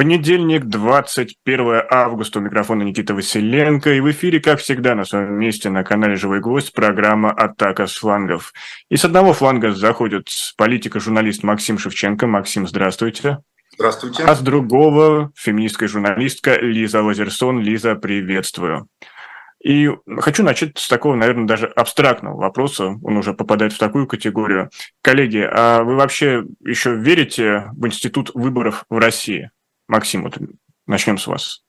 Понедельник, 21 августа, у микрофона Никита Василенко, и в эфире, как всегда, на своем месте на канале «Живой гвоздь» программа «Атака с флангов». И с одного фланга заходит политика-журналист Максим Шевченко. Максим, здравствуйте. Здравствуйте. А с другого феминистская журналистка Лиза Лазерсон. Лиза, приветствую. И хочу начать с такого, наверное, даже абстрактного вопроса. Он уже попадает в такую категорию. Коллеги, а вы вообще еще верите в институт выборов в России? Максим, вот начнем с вас.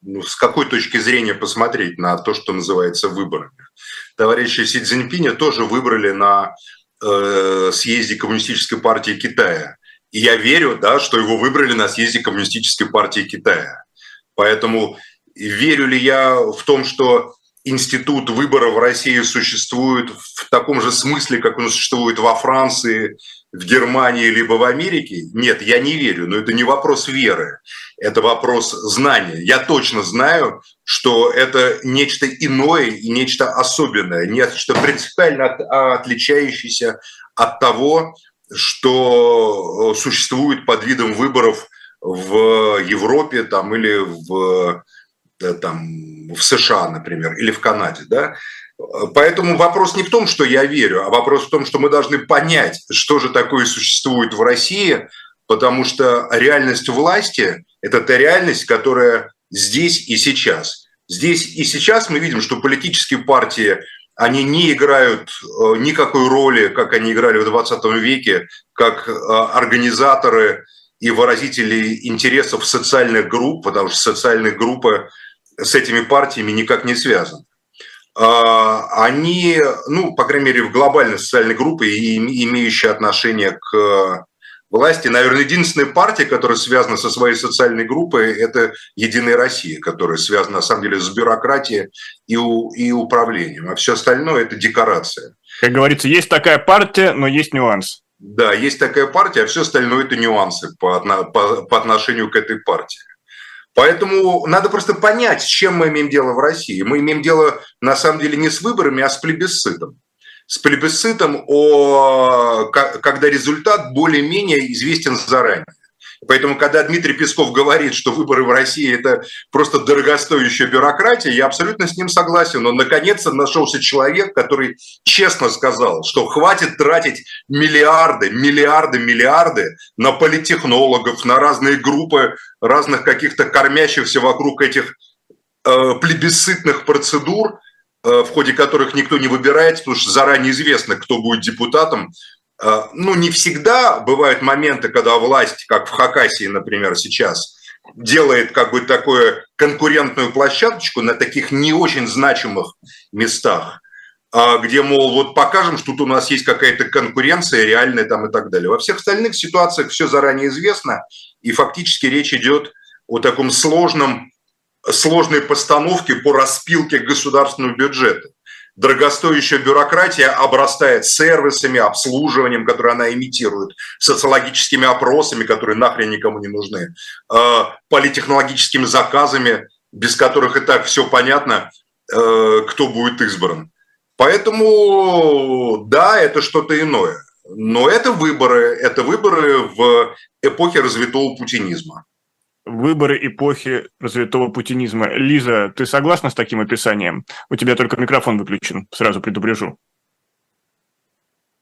Ну, с какой точки зрения посмотреть на то, что называется выборами? Товарищи Си Цзиньпиня тоже выбрали на э, съезде Коммунистической партии Китая. И я верю, да, что его выбрали на съезде Коммунистической партии Китая. Поэтому верю ли я в том, что институт выборов в России существует в таком же смысле, как он существует во Франции, в Германии либо в Америке? Нет, я не верю, но это не вопрос веры, это вопрос знания. Я точно знаю, что это нечто иное и нечто особенное, нечто принципиально отличающееся от того, что существует под видом выборов в Европе там, или в, э, там, в США, например, или в Канаде. Да? Поэтому вопрос не в том, что я верю, а вопрос в том, что мы должны понять, что же такое существует в России, потому что реальность власти – это та реальность, которая здесь и сейчас. Здесь и сейчас мы видим, что политические партии, они не играют э, никакой роли, как они играли в 20 веке, как э, организаторы и выразители интересов социальных групп, потому что социальные группы с этими партиями никак не связаны. А, они, ну, по крайней мере, в глобальной социальной группе, имеющие отношение к э, власти, наверное, единственная партия, которая связана со своей социальной группой, это «Единая Россия», которая связана, на самом деле, с бюрократией и, и управлением. А все остальное – это декорация. Как говорится, есть такая партия, но есть нюанс. Да, есть такая партия, а все остальное – это нюансы по, по, по отношению к этой партии. Поэтому надо просто понять, с чем мы имеем дело в России. Мы имеем дело, на самом деле, не с выборами, а с плебисцитом. С плебисцитом, о, когда результат более-менее известен заранее. Поэтому, когда Дмитрий Песков говорит, что выборы в России – это просто дорогостоящая бюрократия, я абсолютно с ним согласен. Но, наконец-то, нашелся человек, который честно сказал, что хватит тратить миллиарды, миллиарды, миллиарды на политтехнологов, на разные группы разных каких-то кормящихся вокруг этих э, плебисцитных процедур, э, в ходе которых никто не выбирает, потому что заранее известно, кто будет депутатом, ну, не всегда бывают моменты, когда власть, как в Хакасии, например, сейчас, делает как бы такую конкурентную площадочку на таких не очень значимых местах, а где, мол, вот покажем, что тут у нас есть какая-то конкуренция реальная там и так далее. Во всех остальных ситуациях все заранее известно, и фактически речь идет о таком сложном, сложной постановке по распилке государственного бюджета дорогостоящая бюрократия обрастает сервисами, обслуживанием, которые она имитирует, социологическими опросами, которые нахрен никому не нужны, э, политехнологическими заказами, без которых и так все понятно, э, кто будет избран. Поэтому, да, это что-то иное. Но это выборы, это выборы в эпохе развитого путинизма выборы эпохи развитого путинизма. Лиза, ты согласна с таким описанием? У тебя только микрофон выключен, сразу предупрежу.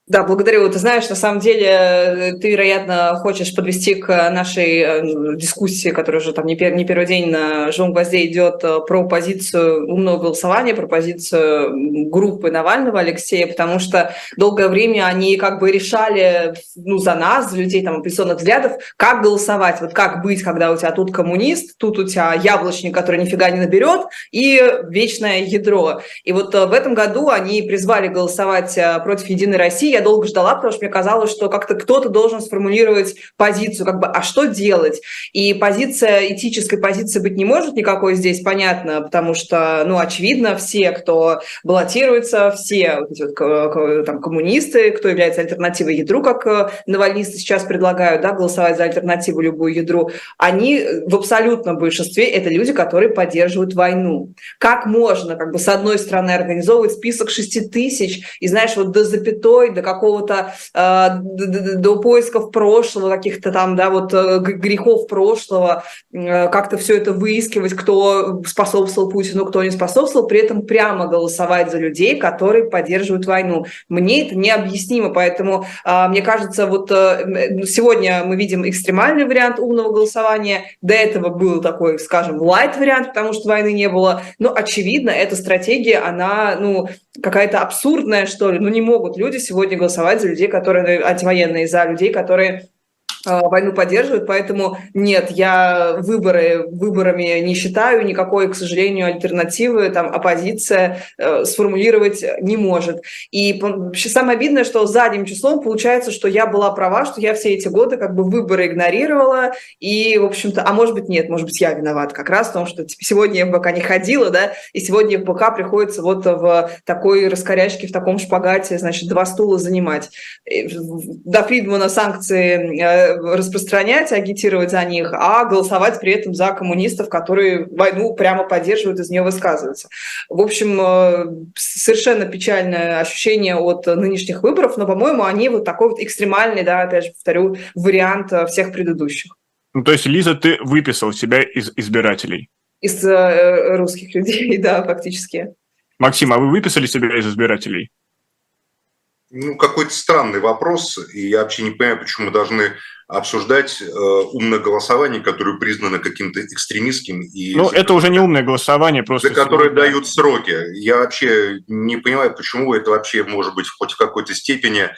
Да, благодарю. Ты знаешь, на самом деле, э, ты, вероятно, хочешь подвести к нашей э, дискуссии, которая уже там не, пер, не первый день на живом гвозде идет, э, про позицию умного голосования, про позицию группы Навального Алексея, потому что долгое время они как бы решали ну, за нас, за людей там определенных взглядов, как голосовать, вот как быть, когда у тебя тут коммунист, тут у тебя яблочник, который нифига не наберет, и вечное ядро. И вот в этом году они призвали голосовать против Единой России, я долго ждала, потому что мне казалось, что как-то кто-то должен сформулировать позицию, как бы, а что делать? И позиция, этической позиции быть не может никакой здесь, понятно, потому что, ну, очевидно, все, кто баллотируется, все вот эти вот, там, коммунисты, кто является альтернативой ядру, как э, навальнисты сейчас предлагают, да, голосовать за альтернативу любую ядру, они в абсолютном большинстве это люди, которые поддерживают войну. Как можно, как бы, с одной стороны, организовывать список 6 тысяч и, знаешь, вот до запятой, до какого-то, э, до поисков прошлого, каких-то там, да, вот э, грехов прошлого, э, как-то все это выискивать, кто способствовал Путину, кто не способствовал, при этом прямо голосовать за людей, которые поддерживают войну. Мне это необъяснимо, поэтому э, мне кажется, вот сегодня мы видим экстремальный вариант умного голосования, до этого был такой, скажем, лайт-вариант, потому что войны не было, но очевидно, эта стратегия, она, ну, какая-то абсурдная, что ли. Ну, не могут люди сегодня голосовать за людей, которые антивоенные, за людей, которые Э, войну поддерживают, поэтому нет, я выборы выборами не считаю, никакой, к сожалению, альтернативы там оппозиция э, сформулировать не может. И самое обидное, что задним числом получается, что я была права, что я все эти годы как бы выборы игнорировала, и, в общем-то, а может быть нет, может быть я виноват как раз в том, что типа, сегодня я не ходила, да, и сегодня в приходится вот в такой раскорячке, в таком шпагате, значит, два стула занимать. До Фридмана санкции э, распространять, агитировать за них, а голосовать при этом за коммунистов, которые войну прямо поддерживают, из нее высказываются. В общем, э, совершенно печальное ощущение от нынешних выборов, но, по-моему, они вот такой вот экстремальный, да, опять же повторю, вариант э, всех предыдущих. Ну, то есть, Лиза, ты выписал себя из избирателей? Из э, русских людей, да, фактически. Максим, а вы выписали себя из избирателей? Ну, какой-то странный вопрос, и я вообще не понимаю, почему мы должны обсуждать э, умное голосование, которое признано каким-то экстремистским. И ну, это уже не умное голосование, просто... За которое дают сроки. Я вообще не понимаю, почему это вообще может быть хоть в какой-то степени э,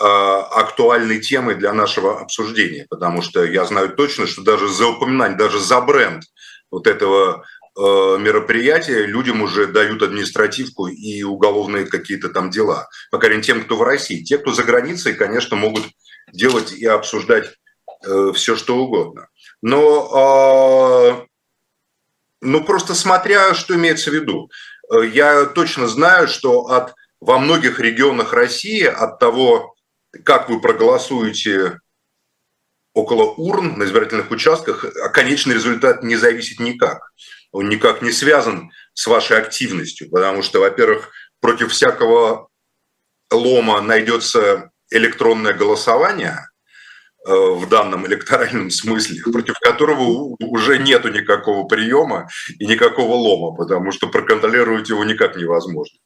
актуальной темой для нашего обсуждения, потому что я знаю точно, что даже за упоминание, даже за бренд вот этого мероприятия людям уже дают административку и уголовные какие-то там дела. По крайней мере, тем, кто в России. Те, кто за границей, конечно, могут делать и обсуждать э, все, что угодно. Но, э, ну, просто смотря, что имеется в виду. Э, я точно знаю, что от, во многих регионах России от того, как вы проголосуете около урн на избирательных участках, конечный результат не зависит никак. Он никак не связан с вашей активностью, потому что, во-первых, против всякого лома найдется электронное голосование э, в данном электоральном смысле, против которого уже нету никакого приема и никакого лома, потому что проконтролировать его никак невозможно.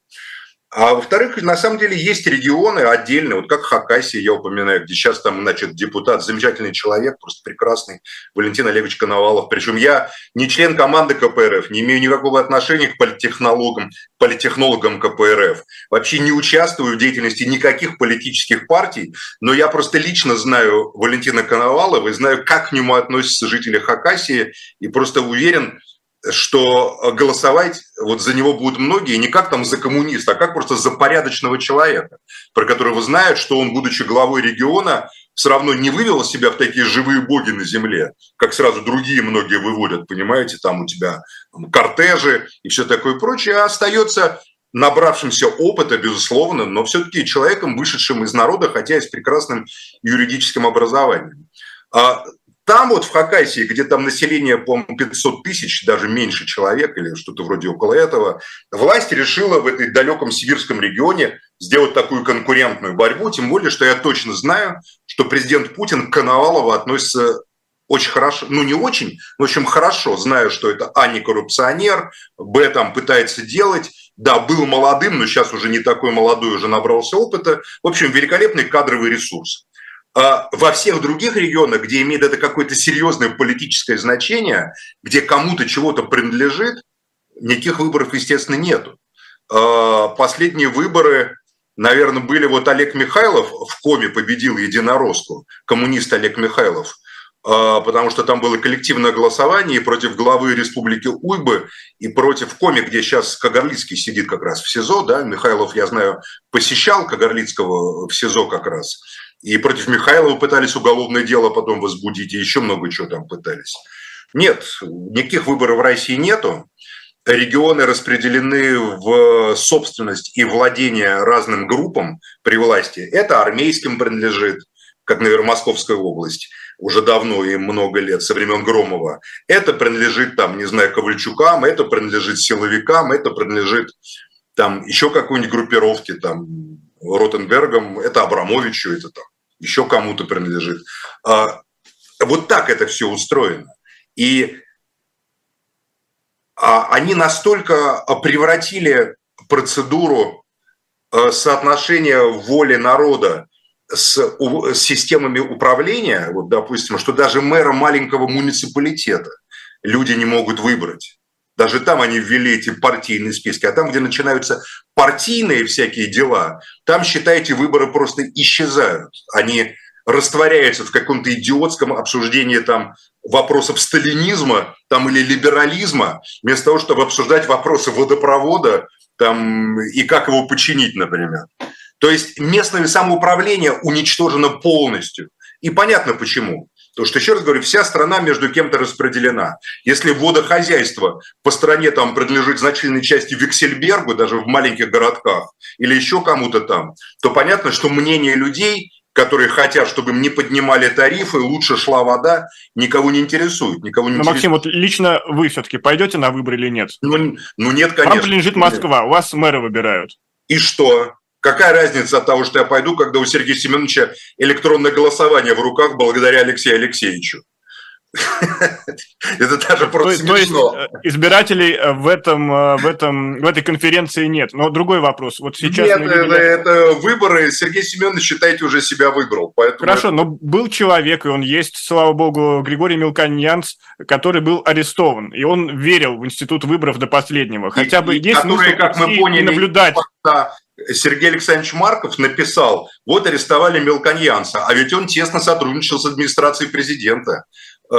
А во-вторых, на самом деле есть регионы отдельные, вот как Хакасия, я упоминаю, где сейчас там, значит, депутат, замечательный человек, просто прекрасный, Валентин Олегович Коновалов. Причем я не член команды КПРФ, не имею никакого отношения к политтехнологам, политтехнологам КПРФ. Вообще не участвую в деятельности никаких политических партий, но я просто лично знаю Валентина Коновалова и знаю, как к нему относятся жители Хакасии, и просто уверен, что голосовать вот за него будут многие не как там за коммуниста, а как просто за порядочного человека, про которого знают, что он, будучи главой региона, все равно не вывел себя в такие живые боги на земле, как сразу другие многие выводят, понимаете, там у тебя кортежи и все такое прочее, а остается набравшимся опыта, безусловно, но все-таки человеком, вышедшим из народа, хотя и с прекрасным юридическим образованием. Там вот в Хакасии, где там население, по-моему, 500 тысяч, даже меньше человек или что-то вроде около этого, власть решила в этой далеком сибирском регионе сделать такую конкурентную борьбу, тем более, что я точно знаю, что президент Путин к Коновалову относится очень хорошо, ну не очень, но в общем хорошо, знаю, что это А не коррупционер, Б там пытается делать, да, был молодым, но сейчас уже не такой молодой, уже набрался опыта. В общем, великолепный кадровый ресурс. А во всех других регионах, где имеет это какое-то серьезное политическое значение, где кому-то чего-то принадлежит, никаких выборов, естественно, нету. А последние выборы, наверное, были вот Олег Михайлов в Коме победил единороску, коммунист Олег Михайлов, а, потому что там было коллективное голосование и против главы республики Уйбы, и против Коми, где сейчас Кагарлицкий сидит как раз в СИЗО, да, Михайлов, я знаю, посещал Кагарлицкого в СИЗО как раз, и против Михайлова пытались уголовное дело потом возбудить, и еще много чего там пытались. Нет, никаких выборов в России нету. Регионы распределены в собственность и владение разным группам при власти. Это армейским принадлежит, как, наверное, Московская область уже давно и много лет, со времен Громова. Это принадлежит, там, не знаю, Ковальчукам, это принадлежит силовикам, это принадлежит там еще какой-нибудь группировке, там, Ротенбергом, это Абрамовичу, это там еще кому-то принадлежит. А, вот так это все устроено. И а, они настолько превратили процедуру соотношения воли народа с системами управления, вот, допустим, что даже мэра маленького муниципалитета люди не могут выбрать. Даже там они ввели эти партийные списки. А там, где начинаются партийные всякие дела, там, считайте, выборы просто исчезают. Они растворяются в каком-то идиотском обсуждении там вопросов сталинизма там, или либерализма, вместо того, чтобы обсуждать вопросы водопровода там, и как его починить, например. То есть местное самоуправление уничтожено полностью. И понятно почему. Потому что, еще раз говорю, вся страна между кем-то распределена. Если водохозяйство по стране там принадлежит значительной части Виксельбергу, даже в маленьких городках, или еще кому-то там, то понятно, что мнение людей, которые хотят, чтобы им не поднимали тарифы, лучше шла вода, никого не интересует. Никого не Но, интересует. Максим, вот лично вы все-таки пойдете на выборы или нет? Ну, ну нет, конечно. Вам принадлежит Москва, у вас мэра выбирают. И что? Какая разница от того, что я пойду, когда у Сергея Семеновича электронное голосование в руках благодаря Алексею Алексеевичу? Это даже просто то, смешно. То есть э, избирателей э, в, этом, э, в, этом, в этой конференции нет. Но другой вопрос. Вот сейчас нет, видели... это выборы. Сергей Семенович, считайте, уже себя выиграл. Поэтому Хорошо, это... но был человек, и он есть, слава богу, Григорий Мелконьянц, который был арестован. И он верил в институт выборов до последнего. Хотя и, бы есть которые, как мы поняли, наблюдать. Сергей Александрович Марков написал, вот арестовали Мелконьянца, а ведь он тесно сотрудничал с администрацией президента, э,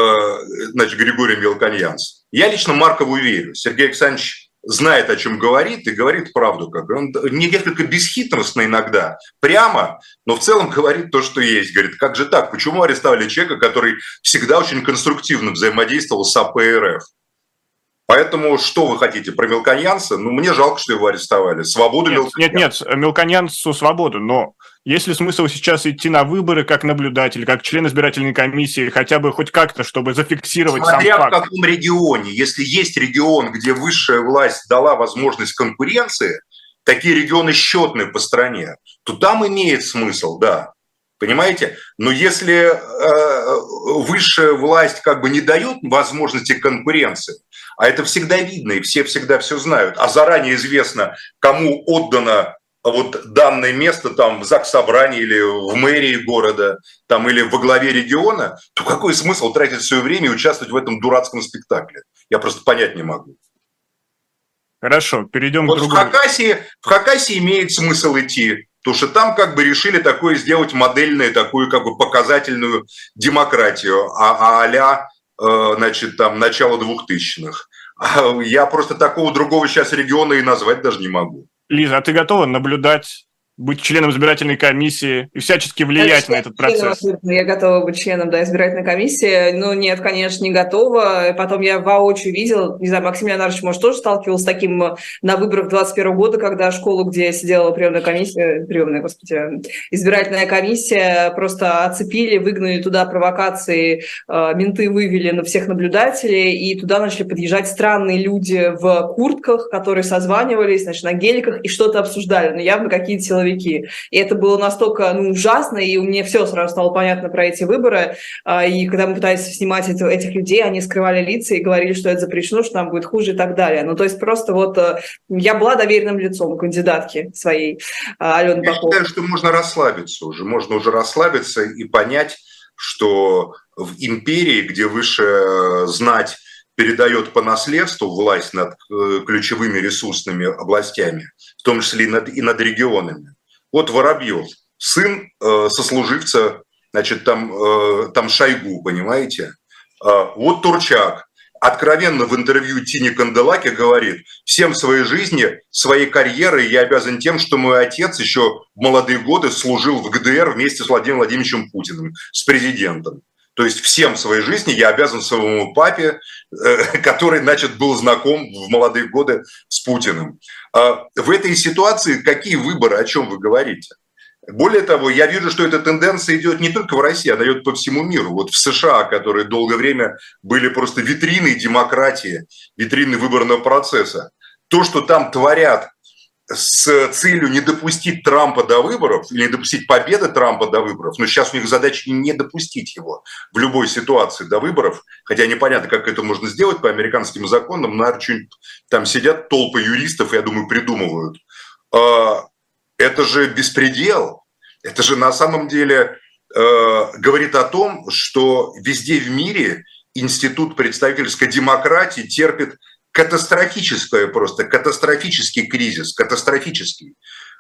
значит, Григорий Мелконьянц. Я лично Маркову верю. Сергей Александрович знает, о чем говорит, и говорит правду. Как он не несколько бесхитростно иногда, прямо, но в целом говорит то, что есть. Говорит, как же так? Почему арестовали человека, который всегда очень конструктивно взаимодействовал с АП РФ? Поэтому что вы хотите про Мелконьянца? Ну, мне жалко, что его арестовали. Свободу нет, Мелконьянца. Нет, нет, Мелконьянцу свободу, но есть ли смысл сейчас идти на выборы как наблюдатель, как член избирательной комиссии, хотя бы хоть как-то, чтобы зафиксировать Смотря сам факт? в каком регионе. Если есть регион, где высшая власть дала возможность конкуренции, такие регионы счетные по стране, то там имеет смысл, да. Понимаете? Но если э, высшая власть как бы не дает возможности конкуренции, а это всегда видно, и все всегда все знают, а заранее известно, кому отдано вот данное место там в ЗАГС собрании или в мэрии города, там или во главе региона, то какой смысл тратить свое время и участвовать в этом дурацком спектакле? Я просто понять не могу. Хорошо, перейдем вот к другому. В Хакасии, в Хакасии имеет смысл идти, Потому что там как бы решили такое сделать модельную, такую как бы показательную демократию, а, а а значит, там, начало двухтысячных. А я просто такого другого сейчас региона и назвать даже не могу. Лиза, а ты готова наблюдать быть членом избирательной комиссии и всячески влиять на этот процесс? Я готова быть членом да, избирательной комиссии. Ну, нет, конечно, не готова. Потом я воочию видела, не знаю, Максим Леонардович, может, тоже сталкивался с таким э, на выборах 21 года, когда школу, где сидела приемная комиссия, приемная, господи, избирательная комиссия, просто оцепили, выгнали туда провокации, э, менты вывели на всех наблюдателей, и туда начали подъезжать странные люди в куртках, которые созванивались, значит, на геликах и что-то обсуждали. Но явно какие-то силовики. И это было настолько ну, ужасно, и мне все сразу стало понятно про эти выборы. А, и когда мы пытались снимать этих людей, они скрывали лица и говорили, что это запрещено, что нам будет хуже и так далее. Ну, то есть просто вот э, я была доверенным лицом кандидатки своей а, Алены Я считаю, что можно расслабиться уже. Можно уже расслабиться и понять, что в империи, где выше э, знать передает по наследству власть над э, ключевыми ресурсными областями, в том числе и над, и над регионами. Вот Воробьев, сын э, сослуживца, значит, там, э, там Шойгу, понимаете? Вот Турчак, откровенно в интервью Тине Канделаке говорит, всем своей жизни, своей карьерой я обязан тем, что мой отец еще в молодые годы служил в ГДР вместе с Владимиром Владимировичем Путиным, с президентом. То есть всем в своей жизни я обязан своему папе, э, который, значит, был знаком в молодые годы с Путиным. А в этой ситуации какие выборы, о чем вы говорите? Более того, я вижу, что эта тенденция идет не только в России, она идет по всему миру. Вот в США, которые долгое время были просто витриной демократии, витриной выборного процесса. То, что там творят с целью не допустить Трампа до выборов или не допустить победы Трампа до выборов, но сейчас у них задача не допустить его в любой ситуации до выборов, хотя непонятно, как это можно сделать по американским законам, наверное, что-нибудь там сидят толпы юристов, я думаю, придумывают. А, это же беспредел, это же на самом деле э, говорит о том, что везде в мире институт представительской демократии терпит катастрофическое просто, катастрофический кризис, катастрофический.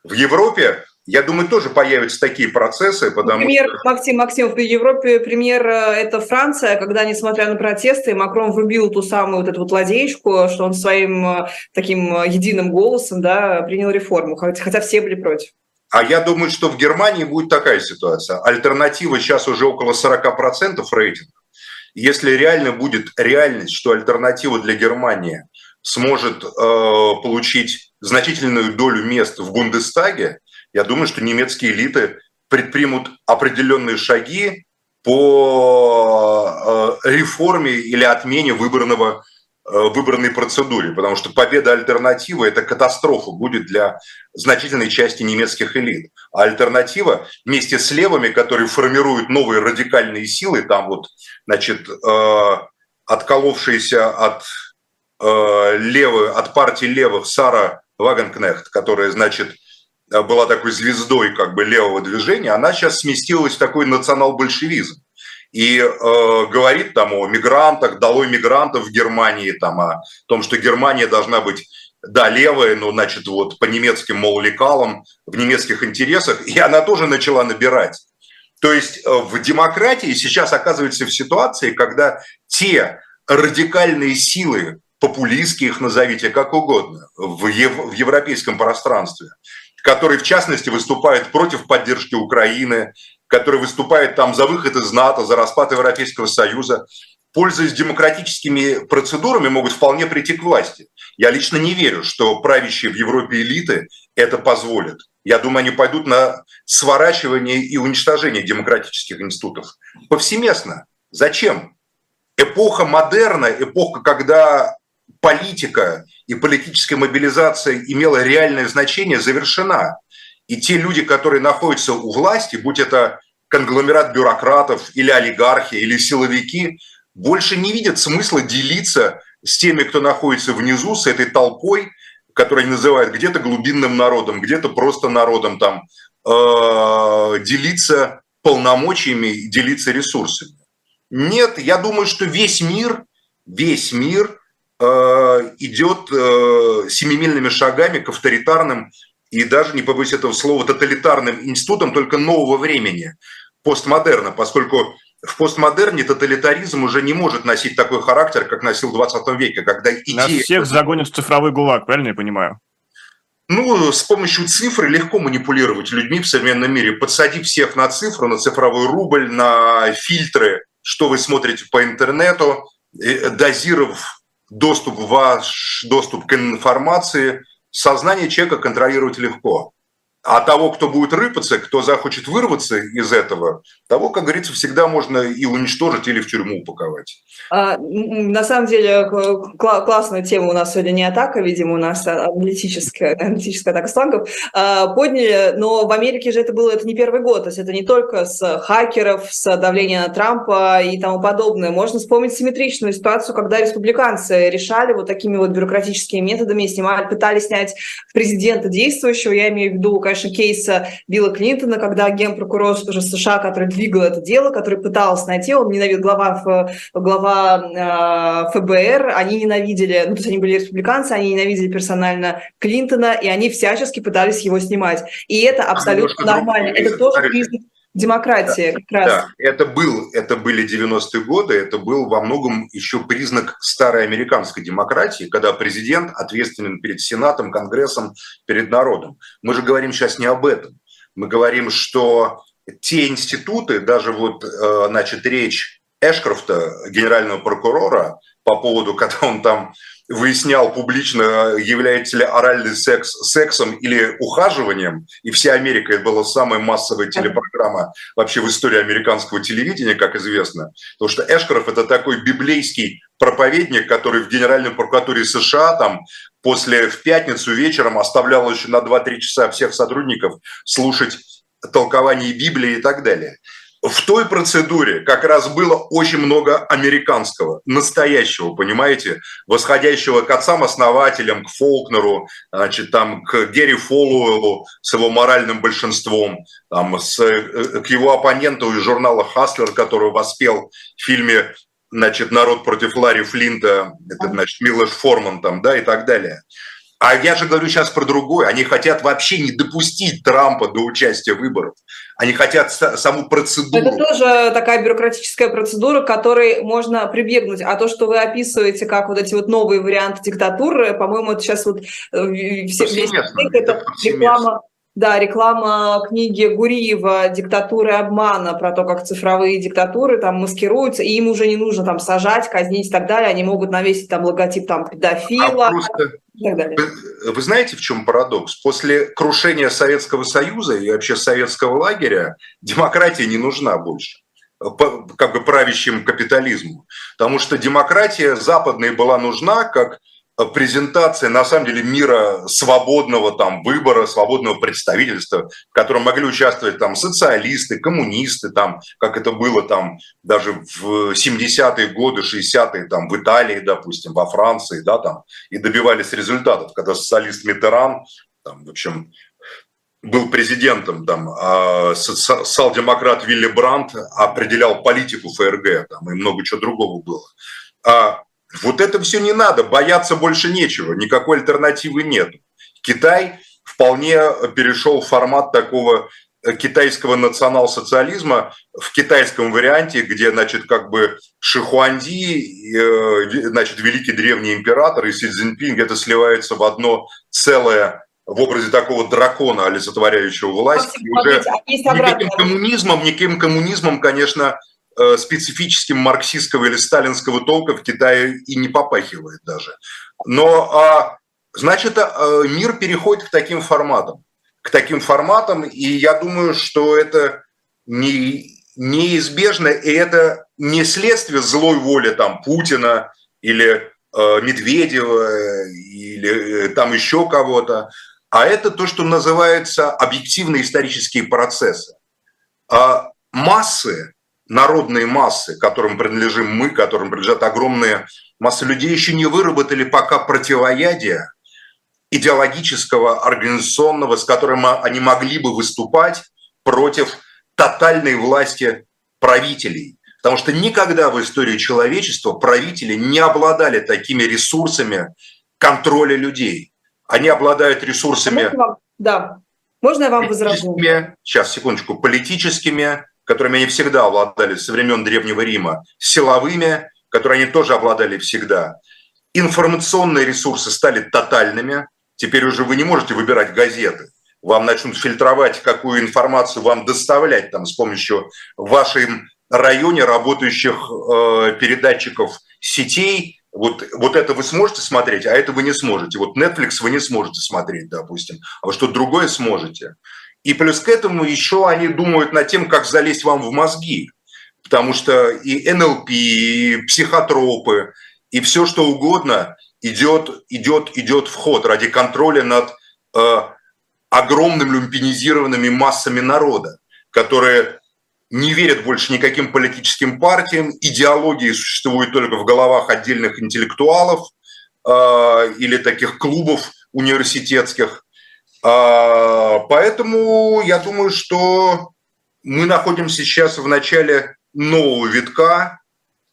В Европе, я думаю, тоже появятся такие процессы, потому пример, что... Максим, Максим, в Европе пример э, – это Франция, когда, несмотря на протесты, Макрон врубил ту самую вот эту вот ладеечку, что он своим э, таким э, единым голосом да, принял реформу, хотя все были против. А я думаю, что в Германии будет такая ситуация. Альтернатива сейчас уже около 40% рейтинга. Если реально будет реальность, что альтернатива для Германии сможет э, получить значительную долю мест в Бундестаге, я думаю, что немецкие элиты предпримут определенные шаги по э, реформе или отмене выбранного выбранной процедуре, потому что победа альтернативы – это катастрофа будет для значительной части немецких элит. А альтернатива вместе с левыми, которые формируют новые радикальные силы, там вот, значит, э, отколовшиеся от э, левы, от партии левых Сара Вагенкнехт, которая, значит, была такой звездой как бы левого движения, она сейчас сместилась в такой национал-большевизм и э, говорит там о мигрантах, долой мигрантов в Германии, там, о том, что Германия должна быть да, левая, но, значит, вот по немецким, мол, лекалам, в немецких интересах, и она тоже начала набирать. То есть э, в демократии сейчас оказывается в ситуации, когда те радикальные силы, популистские их назовите как угодно, в, ев, в европейском пространстве, которые, в частности, выступают против поддержки Украины, который выступает там за выход из НАТО, за распад Европейского Союза, пользуясь демократическими процедурами, могут вполне прийти к власти. Я лично не верю, что правящие в Европе элиты это позволят. Я думаю, они пойдут на сворачивание и уничтожение демократических институтов повсеместно. Зачем? Эпоха модерна, эпоха, когда политика и политическая мобилизация имела реальное значение, завершена. И те люди, которые находятся у власти, будь это конгломерат бюрократов или олигархи или силовики, больше не видят смысла делиться с теми, кто находится внизу, с этой толпой, которую называют где-то глубинным народом, где-то просто народом, там, э, делиться полномочиями, делиться ресурсами. Нет, я думаю, что весь мир, весь мир э, идет э, семимильными шагами к авторитарным и даже, не побоюсь этого слова, тоталитарным институтом только нового времени, постмодерна, поскольку в постмодерне тоталитаризм уже не может носить такой характер, как носил в 20 веке, когда идея... Нас всех загонят в цифровой гулаг, правильно я понимаю? Ну, с помощью цифры легко манипулировать людьми в современном мире. Подсадив всех на цифру, на цифровой рубль, на фильтры, что вы смотрите по интернету, дозировав доступ ваш доступ к информации – сознание человека контролировать легко. А того, кто будет рыпаться, кто захочет вырваться из этого, того, как говорится, всегда можно и уничтожить или в тюрьму упаковать. А, на самом деле, классная тема у нас сегодня не атака, видимо, у нас аналитическая, аналитическая атака слангов, а, подняли, но в Америке же это было это не первый год, то есть это не только с хакеров, с давления на Трампа и тому подобное. Можно вспомнить симметричную ситуацию, когда республиканцы решали вот такими вот бюрократическими методами, снимали, пытались снять президента действующего, я имею в виду, конечно, кейса Билла Клинтона, когда генпрокурор уже США, который двигал это дело, который пытался найти, он ненавидел глава, глава э, ФБР, они ненавидели, ну, то есть они были республиканцы, они ненавидели персонально Клинтона, и они всячески пытались его снимать. И это абсолютно а нормально. Это тоже признак демократии да, как раз. Да, это, был, это были 90-е годы, это был во многом еще признак старой американской демократии, когда президент ответственен перед Сенатом, Конгрессом, перед народом. Мы же говорим сейчас не об этом. Мы говорим, что те институты, даже вот, э, значит, речь Эшкрофта, генерального прокурора, по поводу, когда он там выяснял публично, является ли оральный секс сексом или ухаживанием, и вся Америка, это была самая массовая телепрограмма вообще в истории американского телевидения, как известно, потому что Эшкаров это такой библейский проповедник, который в Генеральной прокуратуре США там после в пятницу вечером оставлял еще на 2-3 часа всех сотрудников слушать толкование Библии и так далее в той процедуре как раз было очень много американского, настоящего, понимаете, восходящего к отцам-основателям, к Фолкнеру, значит, там, к Герри Фолуэлу с его моральным большинством, там, с, э, к его оппоненту из журнала «Хаслер», который воспел в фильме значит, «Народ против Ларри Флинта», это, значит, Милош Форман там, да, и так далее. А я же говорю сейчас про другое. Они хотят вообще не допустить Трампа до участия в выборах. Они хотят саму процедуру. Это тоже такая бюрократическая процедура, к которой можно прибегнуть. А то, что вы описываете, как вот эти вот новые варианты диктатуры, по-моему, это сейчас вот э, все, весь это, это реклама да, реклама книги Гуриева «Диктатуры обмана» про то, как цифровые диктатуры там маскируются, и им уже не нужно там сажать, казнить и так далее, они могут навесить там логотип там педофила. А просто... и так далее. Вы, вы знаете, в чем парадокс? После крушения Советского Союза и вообще советского лагеря демократия не нужна больше как бы правящим капитализму. Потому что демократия западная была нужна как презентация, на самом деле, мира свободного там выбора, свободного представительства, в котором могли участвовать там социалисты, коммунисты, там, как это было там даже в 70-е годы, 60-е, там, в Италии, допустим, во Франции, да, там, и добивались результатов, когда социалист Митеран, там, в общем, был президентом, там, а социал-демократ Вилли Брандт определял политику ФРГ, там, и много чего другого было. А вот это все не надо, бояться больше нечего, никакой альтернативы нет. Китай вполне перешел в формат такого э, китайского национал-социализма в китайском варианте, где, значит, как бы Шихуанди, э, значит, великий древний император и Си Цзиньпинг, это сливается в одно целое в образе такого дракона, олицетворяющего власть. И уже а никаким коммунизмом, никаким коммунизмом, конечно, специфическим марксистского или сталинского толка в Китае и не попахивает даже. Но, а, значит, э, мир переходит к таким форматам. К таким форматам, и я думаю, что это не, неизбежно, и это не следствие злой воли там, Путина или э, Медведева или э, там еще кого-то, а это то, что называется объективные исторические процессы. А массы народные массы, которым принадлежим мы, которым принадлежат огромные массы людей, еще не выработали пока противоядия идеологического, организационного, с которым они могли бы выступать против тотальной власти правителей. Потому что никогда в истории человечества правители не обладали такими ресурсами контроля людей. Они обладают ресурсами... Да, можно я вам возражу? Сейчас, секундочку. Политическими, которыми они всегда обладали со времен Древнего Рима, силовыми, которые они тоже обладали всегда. Информационные ресурсы стали тотальными. Теперь уже вы не можете выбирать газеты. Вам начнут фильтровать, какую информацию вам доставлять там, с помощью в районе работающих э, передатчиков сетей. Вот, вот это вы сможете смотреть, а это вы не сможете. Вот Netflix вы не сможете смотреть, допустим, а вот что-то другое сможете. И плюс к этому еще они думают над тем, как залезть вам в мозги. Потому что и НЛП, и психотропы, и все что угодно идет, идет, идет в ход ради контроля над э, огромными люмпинизированными массами народа, которые не верят больше никаким политическим партиям, идеологии существуют только в головах отдельных интеллектуалов э, или таких клубов университетских, поэтому я думаю, что мы находимся сейчас в начале нового витка,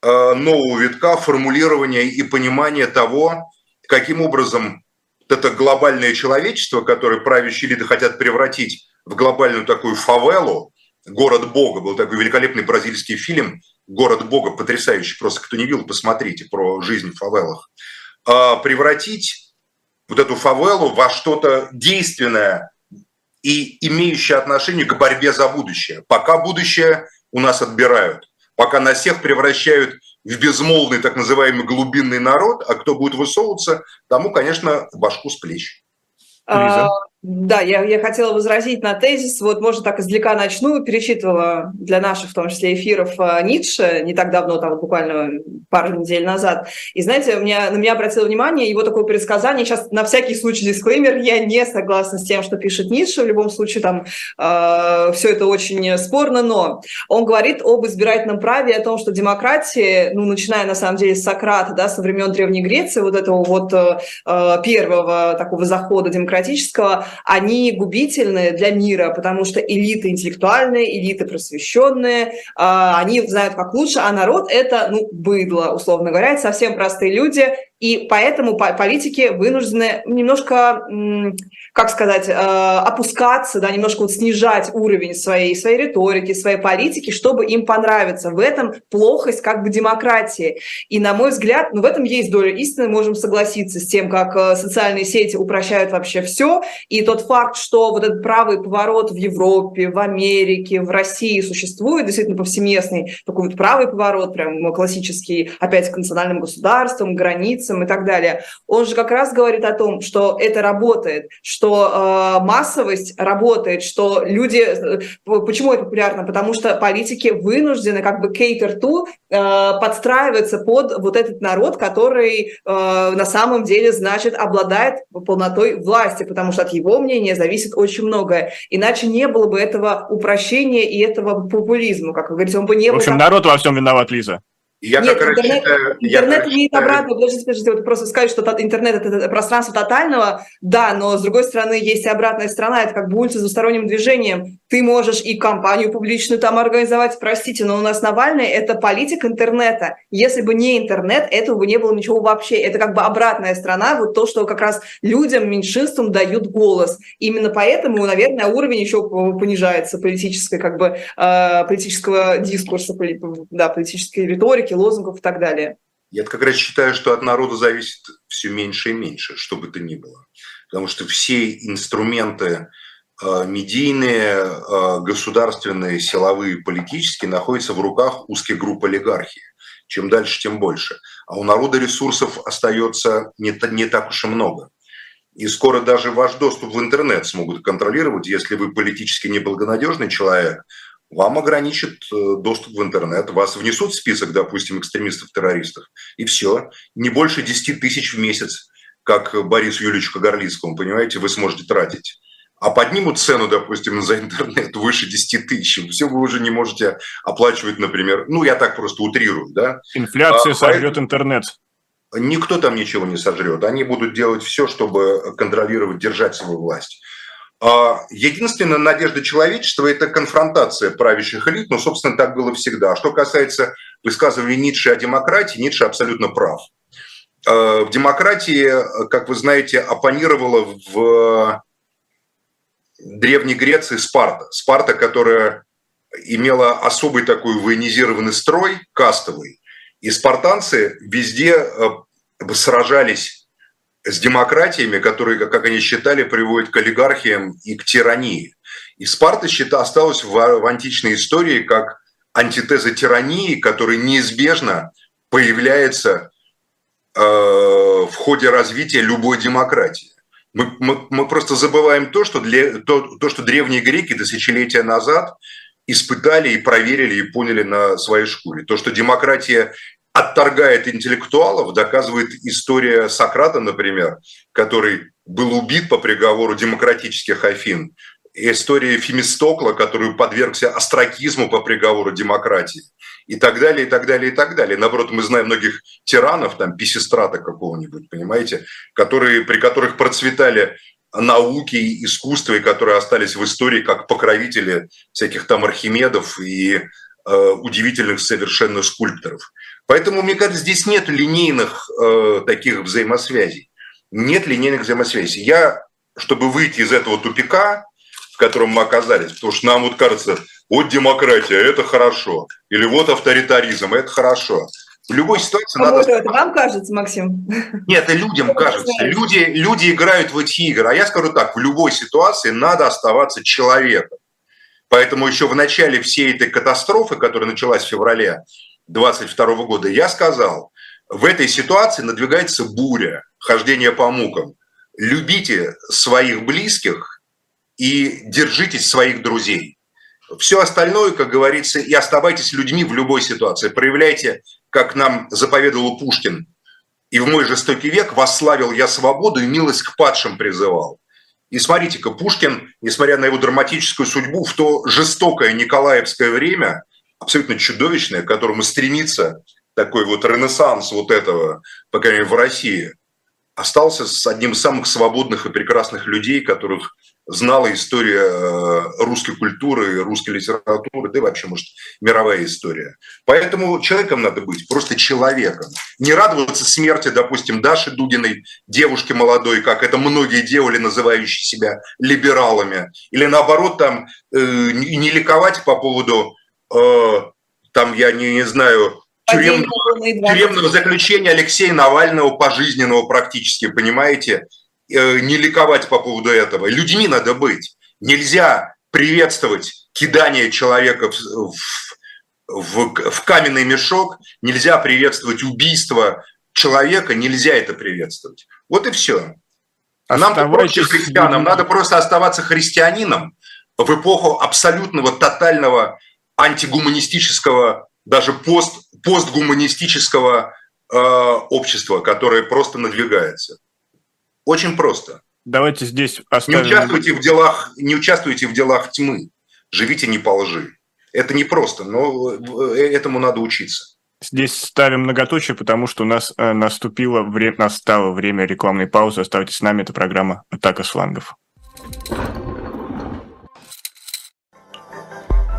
а, нового витка формулирования и понимания того, каким образом это глобальное человечество, которое правящие элиты хотят превратить в глобальную такую фавелу, город Бога, был такой великолепный бразильский фильм «Город Бога», потрясающий, просто кто не видел, посмотрите про жизнь в фавелах, а, превратить вот эту фавелу во что-то действенное и имеющее отношение к борьбе за будущее. Пока будущее у нас отбирают, пока нас всех превращают в безмолвный так называемый глубинный народ, а кто будет высовываться, тому, конечно, башку с плеч. Лиза. Да, я, я хотела возразить на тезис, вот, может, так издалека начну, перечитывала для наших, в том числе, эфиров а, Ницше не так давно, там, буквально пару недель назад, и, знаете, меня, на меня обратило внимание его такое предсказание, сейчас на всякий случай дисклеймер, я не согласна с тем, что пишет Ницше, в любом случае там э, а, все это очень спорно, но он говорит об избирательном праве, о том, что демократия, ну, начиная, на самом деле, с Сократа, да, со времен Древней Греции, вот этого вот э, первого такого захода демократического, они губительны для мира, потому что элиты интеллектуальные, элиты просвещенные, а, они знают как лучше, а народ это, ну, быдло, условно говоря, это совсем простые люди, и поэтому политики вынуждены немножко, как сказать, э, опускаться, да, немножко вот снижать уровень своей, своей риторики, своей политики, чтобы им понравиться. В этом плохость как бы демократии. И, на мой взгляд, ну, в этом есть доля истины, можем согласиться с тем, как э, социальные сети упрощают вообще все. И тот факт, что вот этот правый поворот в Европе, в Америке, в России существует, действительно повсеместный такой вот правый поворот, прям классический, опять к национальным государствам, границам, и так далее. Он же как раз говорит о том, что это работает, что э, массовость работает, что люди... Э, почему это популярно? Потому что политики вынуждены как бы cater to, э, подстраиваться под вот этот народ, который э, на самом деле, значит, обладает полнотой власти, потому что от его мнения зависит очень многое. Иначе не было бы этого упрощения и этого популизма, как вы говорите, он бы не был... В общем, народ во всем виноват, Лиза. Я Нет, как интернет, считаю, интернет я имеет обратно, подождите, подождите, вот просто сказать, что интернет – это пространство тотального, да, но с другой стороны есть и обратная сторона, это как бы улица с двусторонним движением. Ты можешь и компанию публичную там организовать, простите, но у нас Навальный – это политик интернета. Если бы не интернет, этого бы не было ничего вообще. Это как бы обратная сторона, вот то, что как раз людям, меньшинствам дают голос. Именно поэтому, наверное, уровень еще понижается политической, как бы, э, политического дискурса, да, политической риторики, риторики, лозунгов и так далее. Я как раз считаю, что от народа зависит все меньше и меньше, что бы то ни было. Потому что все инструменты э, медийные, э, государственные, силовые, политические находятся в руках узких групп олигархии. Чем дальше, тем больше. А у народа ресурсов остается не, не так уж и много. И скоро даже ваш доступ в интернет смогут контролировать, если вы политически неблагонадежный человек, вам ограничат э, доступ в интернет, вас внесут в список, допустим, экстремистов-террористов, и все. Не больше 10 тысяч в месяц, как Борису Юльевичу Горлицкому, понимаете, вы сможете тратить. А поднимут цену, допустим, за интернет выше 10 тысяч, все вы уже не можете оплачивать, например, ну, я так просто утрирую, да. Инфляция а, сожрет интернет. Никто там ничего не сожрет. Они будут делать все, чтобы контролировать, держать свою власть. А единственная надежда человечества – это конфронтация правящих элит, но, собственно, так было всегда. Что касается высказывания Ницше о демократии, Ницше абсолютно прав. А, в демократии, как вы знаете, оппонировала в Древней Греции Спарта. Спарта, которая имела особый такой военизированный строй, кастовый. И спартанцы везде э, сражались с демократиями, которые, как они считали, приводят к олигархиям и к тирании. И Спарта счета осталась в, в античной истории как антитеза тирании, которая неизбежно появляется э, в ходе развития любой демократии. Мы, мы, мы просто забываем то что, для, то, то, что древние греки тысячелетия назад испытали и проверили и поняли на своей шкуре. То, что демократия отторгает интеллектуалов, доказывает история Сократа, например, который был убит по приговору демократических Афин, история Фемистокла, который подвергся остракизму по приговору демократии, и так далее, и так далее, и так далее. Наоборот, мы знаем многих тиранов, там, Писистрата какого-нибудь, понимаете, которые, при которых процветали науки и искусства, и которые остались в истории как покровители всяких там Архимедов и э, удивительных совершенно скульпторов. Поэтому, мне кажется, здесь нет линейных э, таких взаимосвязей. Нет линейных взаимосвязей. Я, чтобы выйти из этого тупика, в котором мы оказались, потому что нам вот кажется, вот демократия, это хорошо, или вот авторитаризм, это хорошо. В любой ситуации а надо... Это вам кажется, Максим? Нет, это людям кажется. Люди, люди играют в эти игры. А я скажу так, в любой ситуации надо оставаться человеком. Поэтому еще в начале всей этой катастрофы, которая началась в феврале 22 года, я сказал, в этой ситуации надвигается буря, хождение по мукам. Любите своих близких и держитесь своих друзей. Все остальное, как говорится, и оставайтесь людьми в любой ситуации. Проявляйте, как нам заповедовал Пушкин, и в мой жестокий век восславил я свободу и милость к падшим призывал. И смотрите-ка, Пушкин, несмотря на его драматическую судьбу, в то жестокое николаевское время, абсолютно чудовищное, к которому стремится такой вот ренессанс вот этого, по крайней мере, в России, остался с одним из самых свободных и прекрасных людей, которых знала история э, русской культуры, русской литературы, да и вообще, может, мировая история. Поэтому человеком надо быть, просто человеком. Не радоваться смерти, допустим, Даши Дугиной, девушки молодой, как это многие делали, называющие себя либералами. Или наоборот, там, э, не ликовать по поводу, э, там, я не, не знаю, тюремного, тюремного заключения Алексея Навального пожизненного практически, понимаете? Э, не ликовать по поводу этого. Людьми надо быть. Нельзя приветствовать кидание человека в, в, в каменный мешок, нельзя приветствовать убийство человека, нельзя это приветствовать. Вот и все. А нам, проще христианам, надо просто оставаться христианином в эпоху абсолютного, тотального антигуманистического, даже пост, постгуманистического э, общества, которое просто надвигается. Очень просто. Давайте здесь оставим... Не участвуйте в делах, не участвуйте в делах тьмы. Живите не по лжи. Это не просто, но э, этому надо учиться. Здесь ставим многоточие, потому что у нас э, наступило время, настало время рекламной паузы. Оставайтесь с нами, это программа «Атака с флангов».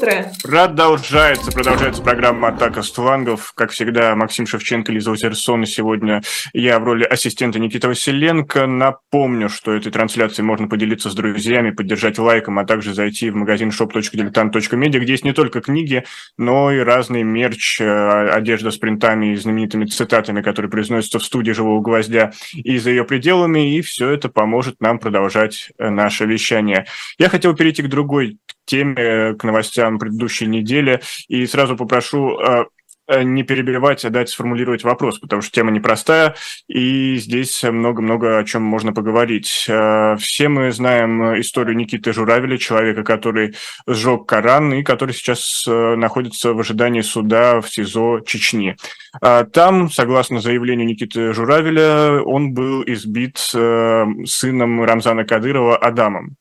Утро. Продолжается, продолжается программа «Атака с флангов». Как всегда, Максим Шевченко, Лиза Озерсон. И сегодня я в роли ассистента Никита Василенко. Напомню, что этой трансляцией можно поделиться с друзьями, поддержать лайком, а также зайти в магазин shop.diletant.media, где есть не только книги, но и разный мерч, э, одежда с принтами и знаменитыми цитатами, которые произносятся в студии «Живого гвоздя» и за ее пределами. И все это поможет нам продолжать э, наше вещание. Я хотел перейти к другой теме, э, к новостям предыдущей недели. И сразу попрошу э, э, не перебивать, а дать сформулировать вопрос, потому что тема непростая, и здесь много-много о чем можно поговорить. Все мы знаем историю Никиты Журавеля, человека, который сжег Коран и который сейчас находится в ожидании суда в СИЗО Чечни. Там, согласно заявлению Никиты Журавеля, он был избит сыном Рамзана Кадырова Адамом.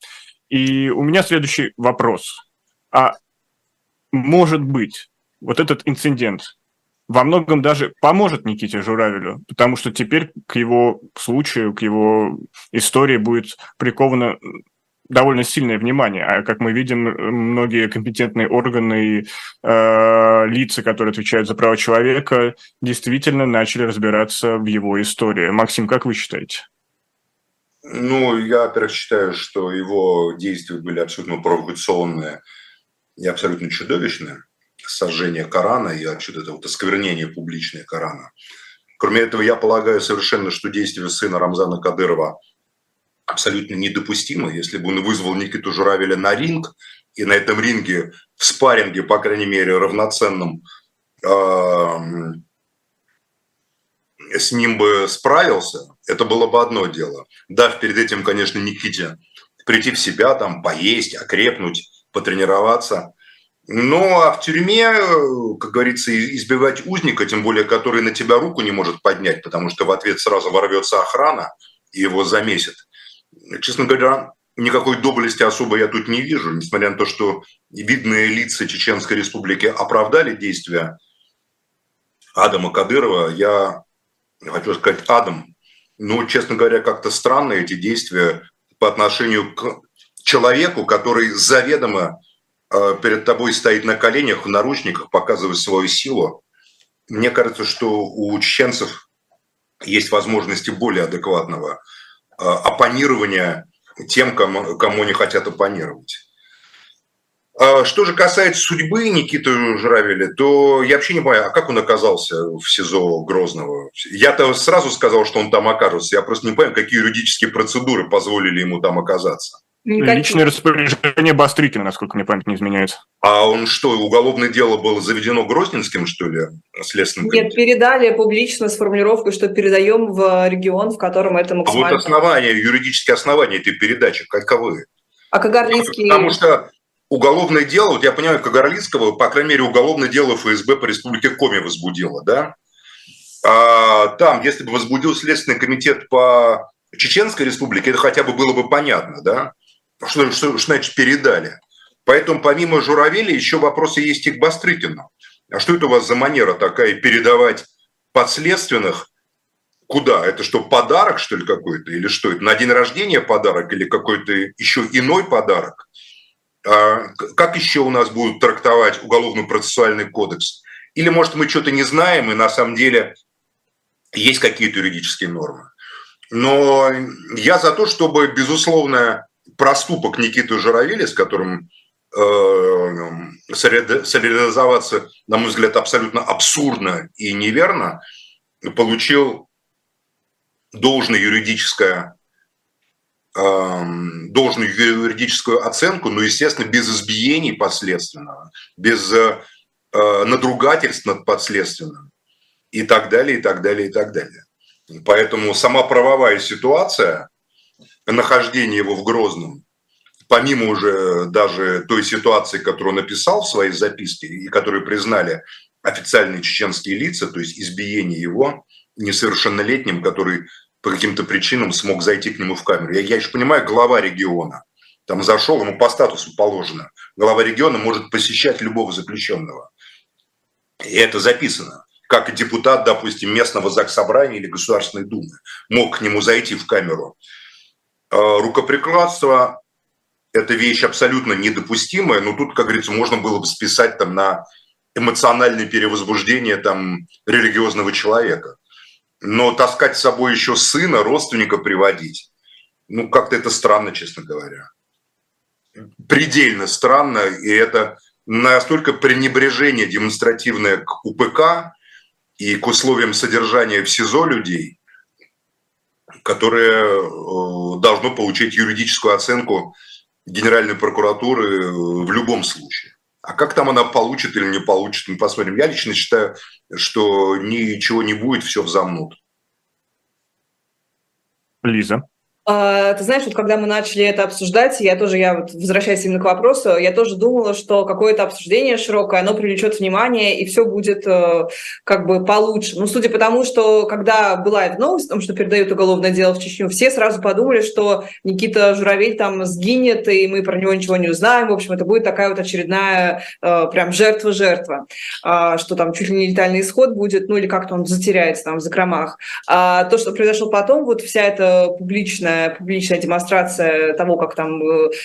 И у меня следующий вопрос. А может быть, вот этот инцидент во многом даже поможет Никите Журавелю, потому что теперь к его случаю, к его истории будет приковано довольно сильное внимание. А как мы видим, многие компетентные органы и э, лица, которые отвечают за права человека, действительно начали разбираться в его истории. Максим, как вы считаете? Ну, я, во-первых, считаю, что его действия были абсолютно провокационные и абсолютно чудовищные. Сожжение Корана и вообще это вот осквернение публичное Корана. Кроме этого, я полагаю совершенно, что действия сына Рамзана Кадырова абсолютно недопустимы. Если бы он вызвал Никиту Журавеля на ринг, и на этом ринге в спарринге, по крайней мере, равноценном с ним бы справился, это было бы одно дело. Дав перед этим, конечно, Никите прийти в себя, там, поесть, окрепнуть, потренироваться. Ну, а в тюрьме, как говорится, избивать узника, тем более, который на тебя руку не может поднять, потому что в ответ сразу ворвется охрана, и его замесят. Честно говоря, никакой доблести особо я тут не вижу, несмотря на то, что видные лица Чеченской Республики оправдали действия Адама Кадырова. Я хочу сказать, Адам, ну, честно говоря, как-то странно эти действия по отношению к человеку, который заведомо э, перед тобой стоит на коленях, в наручниках, показывает свою силу. Мне кажется, что у чеченцев есть возможности более адекватного э, оппонирования тем, кому они хотят оппонировать. А что же касается судьбы Никиты Журавеля, то я вообще не понимаю, а как он оказался в СИЗО Грозного? Я-то сразу сказал, что он там окажется. Я просто не понимаю, какие юридические процедуры позволили ему там оказаться. Никаких. Личное распоряжение Бастрыкина, насколько мне память не изменяется. А он что, уголовное дело было заведено Грозненским, что ли, следственным Нет, передали публично с формулировкой, что передаем в регион, в котором это максимально... А вот основания, юридические основания этой передачи, каковы? А Кагарлицкий... Потому что уголовное дело, вот я понимаю, Кагарлицкого, по крайней мере, уголовное дело ФСБ по республике Коми возбудило, да? А, там, если бы возбудил Следственный комитет по Чеченской республике, это хотя бы было бы понятно, да? Что, что, что значит передали? Поэтому помимо Журавеля еще вопросы есть и к Бастрыкину. А что это у вас за манера такая передавать подследственных куда? Это что, подарок, что ли, какой-то? Или что это, на день рождения подарок или какой-то еще иной подарок? А как еще у нас будут трактовать уголовно-процессуальный кодекс? Или, может, мы что-то не знаем, и на самом деле есть какие-то юридические нормы? Но я за то, чтобы, безусловно, проступок Никиты Журавеля, с которым э, солидаризоваться, на мой взгляд, абсолютно абсурдно и неверно, получил должное юридическое должную юридическую оценку, но, естественно, без избиений подследственного, без э, надругательств над подследственным и так далее, и так далее, и так далее. Поэтому сама правовая ситуация – нахождение его в Грозном, помимо уже даже той ситуации, которую он написал в своей записке и которую признали официальные чеченские лица, то есть избиение его несовершеннолетним, который по каким-то причинам смог зайти к нему в камеру. Я, я еще понимаю, глава региона, там зашел, ему по статусу положено. Глава региона может посещать любого заключенного. И это записано. Как и депутат, допустим, местного заксобрания или Государственной Думы мог к нему зайти в камеру Э, рукоприкладство – это вещь абсолютно недопустимая, но тут, как говорится, можно было бы списать там на эмоциональное перевозбуждение там религиозного человека. Но таскать с собой еще сына, родственника приводить, ну, как-то это странно, честно говоря. Предельно странно, и это настолько пренебрежение демонстративное к УПК и к условиям содержания в СИЗО людей – которое э, должно получить юридическую оценку Генеральной прокуратуры э, в любом случае. А как там она получит или не получит, мы посмотрим. Я лично считаю, что ничего не будет, все взомнут. Лиза. А, ты знаешь, вот когда мы начали это обсуждать, я тоже, я вот возвращаясь именно к вопросу, я тоже думала, что какое-то обсуждение широкое, оно привлечет внимание, и все будет э, как бы получше. Ну, судя по тому, что когда была эта новость о том, что передают уголовное дело в Чечню, все сразу подумали, что Никита Журавель там сгинет, и мы про него ничего не узнаем. В общем, это будет такая вот очередная э, прям жертва-жертва, э, что там чуть ли не летальный исход будет, ну или как-то он затеряется там в закромах. А то, что произошло потом, вот вся эта публичная публичная демонстрация того, как там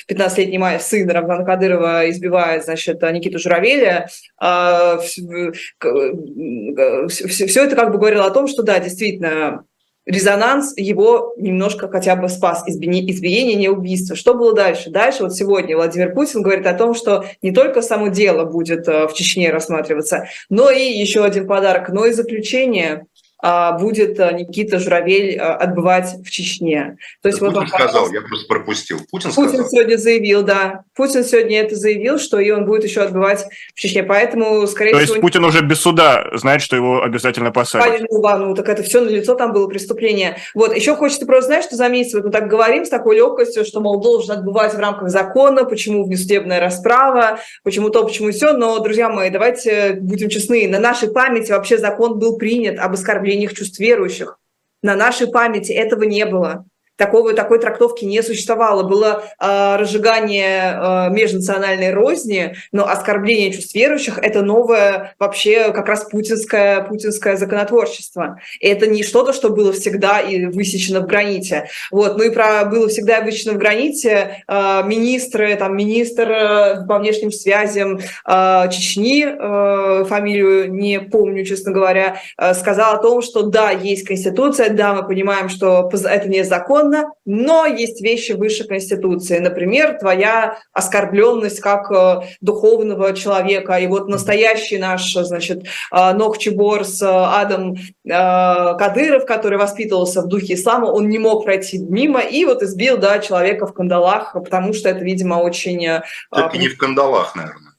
15-летний э, сын Рамзана Кадырова избивает, значит, Никиту Журавеля, а, все это как бы говорило о том, что да, действительно, резонанс его немножко хотя бы спас избиение, не убийство. Что было дальше? Дальше вот сегодня Владимир Путин говорит о том, что не только само дело будет э, в Чечне рассматриваться, но и еще один подарок, но и заключение будет а, Никита Журавель а, отбывать в Чечне. То есть Путин вот он сказал, я просто пропустил. Путин, Путин сказал. сегодня заявил, да. Путин сегодня это заявил, что и он будет еще отбывать в Чечне. Поэтому, скорее То всего... То есть Путин уже без суда знает, что его обязательно посадят. Ну, ну, так это все на лицо там было преступление. Вот, еще хочется просто, знаешь, что заметить, вот мы так говорим с такой легкостью, что, мол, должен отбывать в рамках закона, почему внесудебная расправа, почему то, почему все, но, друзья мои, давайте будем честны, на нашей памяти вообще закон был принят об оскорблении оскорблениях чувств верующих. На нашей памяти этого не было. Такого, такой трактовки не существовало. Было э, разжигание э, межнациональной розни, но оскорбление чувств верующих – это новое вообще как раз путинское, путинское законотворчество. И это не что-то, что было всегда и высечено в граните. Вот. Ну и про было всегда высечено в граните э, министры, там, министр э, по внешним связям э, Чечни, э, фамилию не помню, честно говоря, э, сказал о том, что да, есть Конституция, да, мы понимаем, что это не закон, законно, но есть вещи выше Конституции. Например, твоя оскорбленность как э, духовного человека. И вот настоящий наш, значит, э, Нохчеборс э, Адам Кадыров, который воспитывался в духе ислама, он не мог пройти мимо и вот избил да, человека в кандалах, потому что это, видимо, очень... Так и не в кандалах, наверное.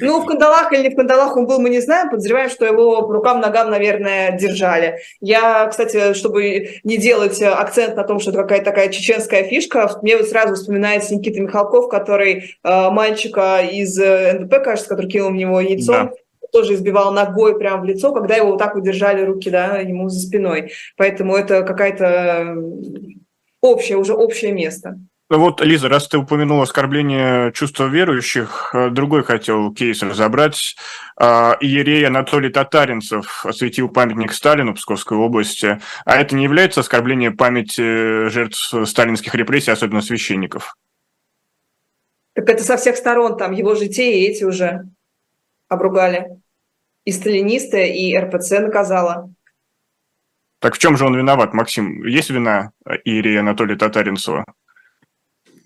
Ну, в кандалах или не в кандалах он был, мы не знаем. Подозреваем, что его по рукам-ногам, наверное, держали. Я, кстати, чтобы не делать акцент на том, что это какая-то такая чеченская фишка, мне вот сразу вспоминается Никита Михалков, который э, мальчика из э, НДП, кажется, который кинул в него яйцо, да тоже избивал ногой прямо в лицо, когда его вот так удержали руки, да, ему за спиной. Поэтому это какая-то общее, уже общее место. Вот, Лиза, раз ты упомянула оскорбление чувства верующих, э, другой хотел кейс разобрать. А, иерей Анатолий Татаринцев осветил памятник Сталину Псковской области. А это не является оскорблением памяти жертв сталинских репрессий, особенно священников? Так это со всех сторон, там его житей и эти уже обругали. И сталинисты, и РПЦ наказала. Так в чем же он виноват, Максим? Есть вина Иерея Анатолия Татаринцева?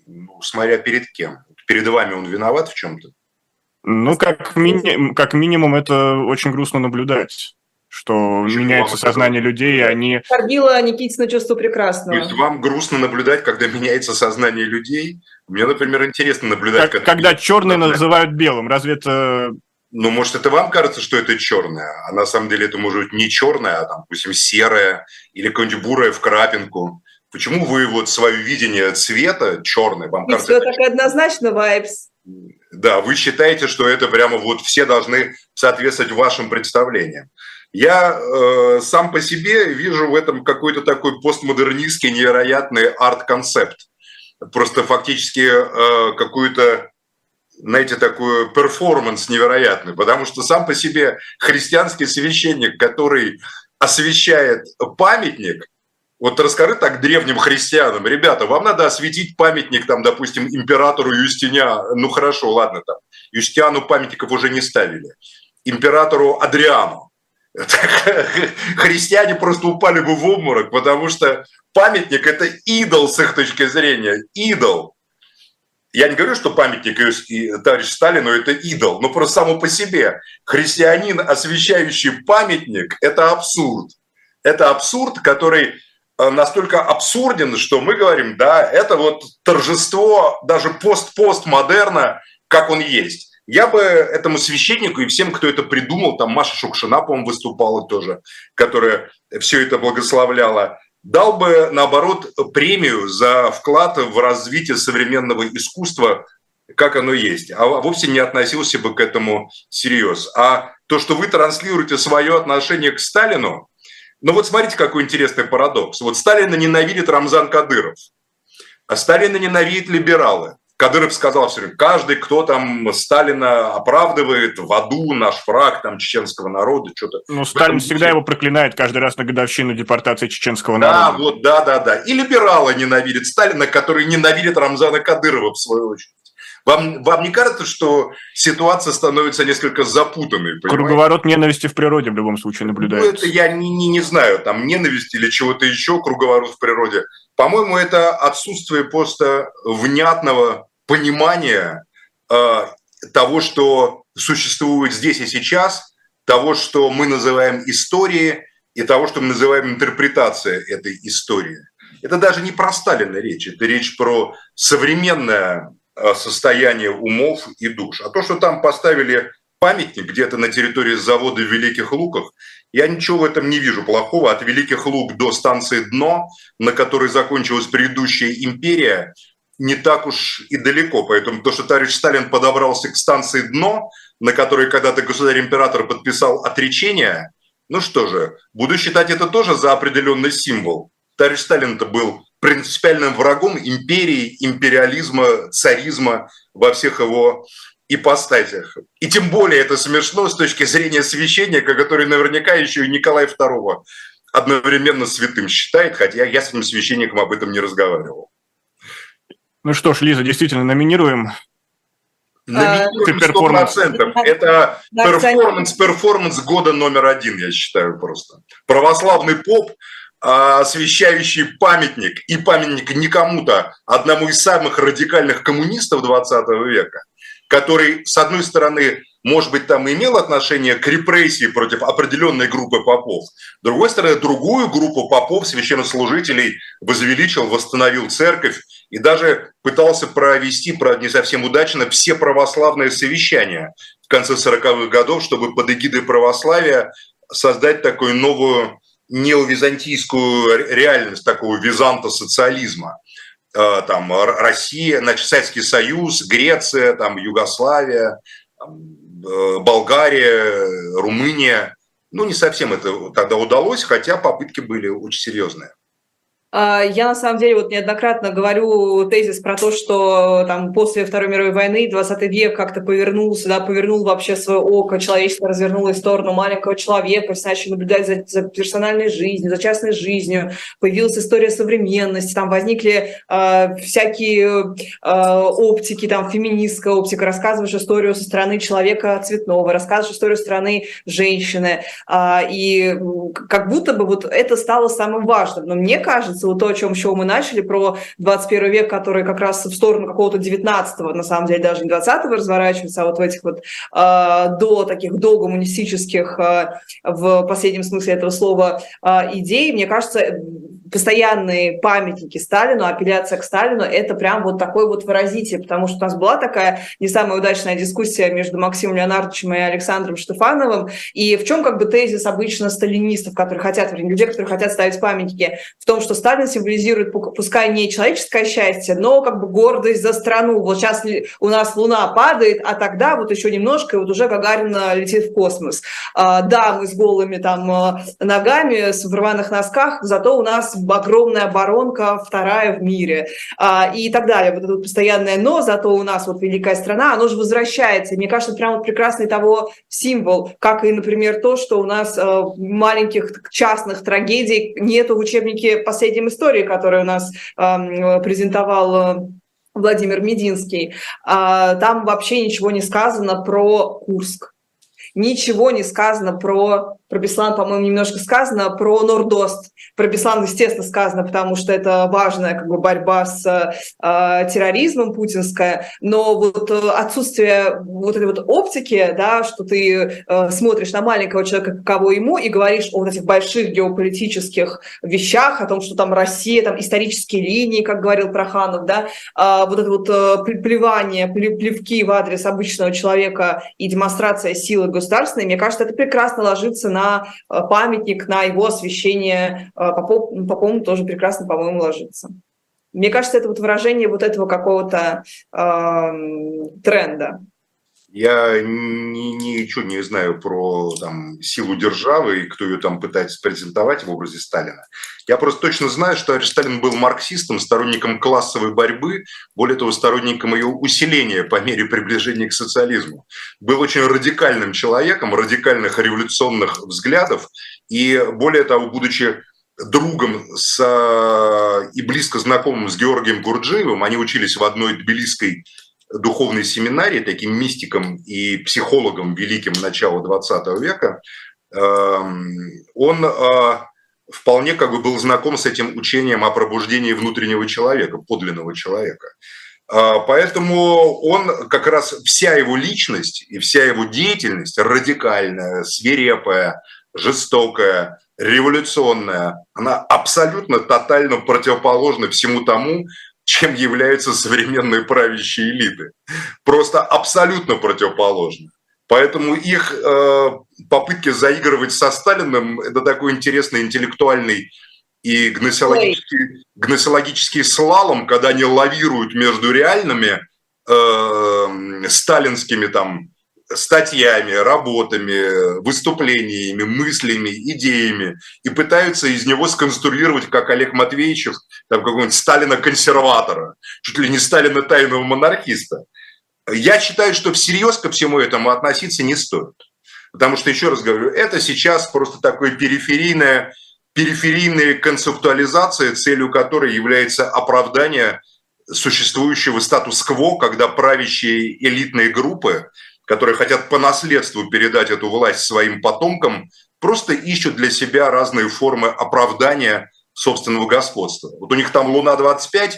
Ну, смотря перед кем. Перед вами он виноват в чем-то? Ну, как, мини- как минимум, это очень грустно наблюдать что Почему меняется сознание это... людей, и они... Оскорбила Никитина чувство прекрасного. То есть вам грустно наблюдать, когда меняется сознание людей? Мне, например, интересно наблюдать... Как, когда, когда черные называют белым, разве это... Ну, может, это вам кажется, что это черное, а на самом деле это может быть не черное, а, там, допустим, серое или какое-нибудь бурое в крапинку. Почему вы вот свое видение цвета черный, вам И. Все так однозначно, вайпс. Да, вы считаете, что это прямо вот все должны соответствовать вашим представлениям. Я э, сам по себе вижу в этом какой-то такой постмодернистский невероятный арт-концепт. Просто фактически э, какой-то, знаете, такой перформанс невероятный. Потому что сам по себе христианский священник, который освещает памятник, вот расскажи так древним христианам, ребята, вам надо осветить памятник, там, допустим, императору Юстиня, ну хорошо, ладно, там, Юстиану памятников уже не ставили, императору Адриану. Христиане просто упали бы в обморок, потому что памятник – это идол с их точки зрения, идол. Я не говорю, что памятник товарищ Сталину – это идол, но просто само по себе. Христианин, освещающий памятник – это абсурд. Это абсурд, который настолько абсурден, что мы говорим, да, это вот торжество даже пост-пост-модерна, как он есть. Я бы этому священнику и всем, кто это придумал, там Маша Шукшина, по-моему, выступала тоже, которая все это благословляла, дал бы, наоборот, премию за вклад в развитие современного искусства, как оно есть, а вовсе не относился бы к этому всерьез. А то, что вы транслируете свое отношение к Сталину, но вот смотрите, какой интересный парадокс. Вот Сталина ненавидит Рамзан Кадыров, а Сталина ненавидит либералы. Кадыров сказал все время, каждый, кто там Сталина оправдывает в аду, наш враг там чеченского народа, что-то. Ну, Сталин всегда его проклинает каждый раз на годовщину депортации чеченского народа. Да, вот, да, да, да. И либералы ненавидят Сталина, который ненавидит Рамзана Кадырова в свою очередь. Вам, вам не кажется, что ситуация становится несколько запутанной? Понимаете? Круговорот ненависти в природе в любом случае наблюдается. Ну, это я не, не, не знаю, там ненависть или чего-то еще, круговорот в природе. По-моему, это отсутствие просто внятного понимания э, того, что существует здесь и сейчас, того, что мы называем историей, и того, что мы называем интерпретацией этой истории. Это даже не про Сталина речь, это речь про современное состояние умов и душ. А то, что там поставили памятник где-то на территории завода в Великих Луках, я ничего в этом не вижу плохого. От Великих Лук до станции Дно, на которой закончилась предыдущая империя, не так уж и далеко. Поэтому то, что товарищ Сталин подобрался к станции Дно, на которой когда-то государь-император подписал отречение, ну что же, буду считать это тоже за определенный символ. Товарищ Сталин-то был принципиальным врагом империи, империализма, царизма во всех его ипостасях. И тем более это смешно с точки зрения священника, который наверняка еще и Николай II одновременно святым считает, хотя я с этим священником об этом не разговаривал. Ну что ж, Лиза, действительно, номинируем Номинируем перформанс. Это перформанс, перформанс года номер один, я считаю просто. Православный поп, освящающий памятник, и памятник не кому-то, одному из самых радикальных коммунистов 20 века, который, с одной стороны, может быть, там имел отношение к репрессии против определенной группы попов. С другой стороны, другую группу попов, священнослужителей, возвеличил, восстановил церковь и даже пытался провести, правда, не совсем удачно, все православные совещания в конце 40-х годов, чтобы под эгидой православия создать такую новую неовизантийскую реальность, такого византа социализма. Э, там Россия, значит, Советский Союз, Греция, там Югославия, Э, Болгария, Румыния. Ну, не совсем это тогда удалось, хотя попытки были очень серьезные. А, я на самом деле вот неоднократно говорю тезис про то, что там после Второй мировой войны 20 век как-то повернулся, да, повернул вообще свое око, человечество развернулось в сторону маленького человека, все начали наблюдать за, за персональной жизнью, за частной жизнью, появилась история современности, там возникли э, всякие э, оптики, там феминистская оптика, рассказываешь историю со стороны человека цветного, рассказываешь историю со стороны женщины, э, и как будто бы вот это стало самым важным. Но мне кажется, вот то, о чем еще мы начали, про 21 век, который как раз в сторону какого-то 19-го, на самом деле даже не 20-го разворачивается, а вот в этих вот э, до таких до гуманистических э, в последнем смысле этого слова э, идей, мне кажется, постоянные памятники Сталину, апелляция к Сталину, это прям вот такой вот выразитель, потому что у нас была такая не самая удачная дискуссия между Максимом Леонардовичем и Александром Штефановым, и в чем как бы тезис обычно сталинистов, которые хотят, вернее, людей, которые хотят ставить памятники, в том, что Сталин символизирует, пускай не человеческое счастье, но как бы гордость за страну. Вот сейчас у нас Луна падает, а тогда вот еще немножко, и вот уже Гагарин летит в космос. А, да, мы с голыми там э, ногами, в рваных носках, зато у нас огромная оборонка, вторая в мире а, и так далее. Вот это вот постоянное «но», зато у нас вот великая страна, оно же возвращается. Мне кажется, прям вот прекрасный того символ, как и, например, то, что у нас э, маленьких частных трагедий нету в учебнике последней истории, который у нас э, презентовал э, Владимир Мединский. А, там вообще ничего не сказано про Курск. Ничего не сказано про про Беслан, по-моему, немножко сказано, про Нордост. Про Беслан, естественно, сказано, потому что это важная как бы, борьба с э, терроризмом путинская, но вот э, отсутствие вот этой вот оптики, да, что ты э, смотришь на маленького человека, каково ему, и говоришь о вот этих больших геополитических вещах, о том, что там Россия, там исторические линии, как говорил Проханов, да, э, вот это вот э, плевание, плевки в адрес обычного человека и демонстрация силы государственной, мне кажется, это прекрасно ложится на на э, памятник, на его освещение э, Попов, Попову тоже прекрасно, по-моему, ложится. Мне кажется, это вот выражение вот этого какого-то э, тренда. Я ни, ничего не знаю про там, силу державы и кто ее там пытается презентовать в образе Сталина. Я просто точно знаю, что Сталин был марксистом, сторонником классовой борьбы, более того, сторонником ее усиления по мере приближения к социализму. Был очень радикальным человеком, радикальных революционных взглядов, и более того, будучи другом с, и близко знакомым с Георгием Гурджиевым, они учились в одной тбилисской духовной семинарии, таким мистиком и психологом великим начала 20 века, эм, он э, вполне как бы был знаком с этим учением о пробуждении внутреннего человека, подлинного человека. Э, поэтому он как раз вся его личность и вся его деятельность радикальная, свирепая, жестокая, революционная, она абсолютно тотально противоположна всему тому, чем являются современные правящие элиты. Просто абсолютно противоположно. Поэтому их э, попытки заигрывать со Сталиным – это такой интересный интеллектуальный и гносеологический, гносеологический слалом, когда они лавируют между реальными э, сталинскими там статьями, работами, выступлениями, мыслями, идеями и пытаются из него сконструировать, как Олег Матвеевичев, там какого-нибудь Сталина-консерватора, чуть ли не Сталина тайного монархиста. Я считаю, что всерьез ко всему этому относиться не стоит. Потому что, еще раз говорю, это сейчас просто такое периферийное, периферийная концептуализация, целью которой является оправдание существующего статус-кво, когда правящие элитные группы которые хотят по наследству передать эту власть своим потомкам, просто ищут для себя разные формы оправдания собственного господства. Вот у них там Луна-25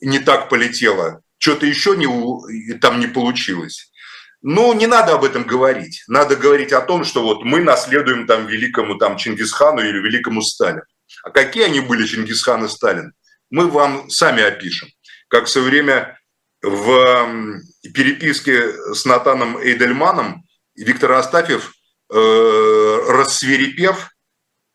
не так полетела, что-то еще не, там не получилось. Ну, не надо об этом говорить. Надо говорить о том, что вот мы наследуем там великому там Чингисхану или великому Сталину. А какие они были, Чингисхан и Сталин, мы вам сами опишем. Как в свое время в переписке с Натаном Эйдельманом Виктор Астафьев, э, рассверепев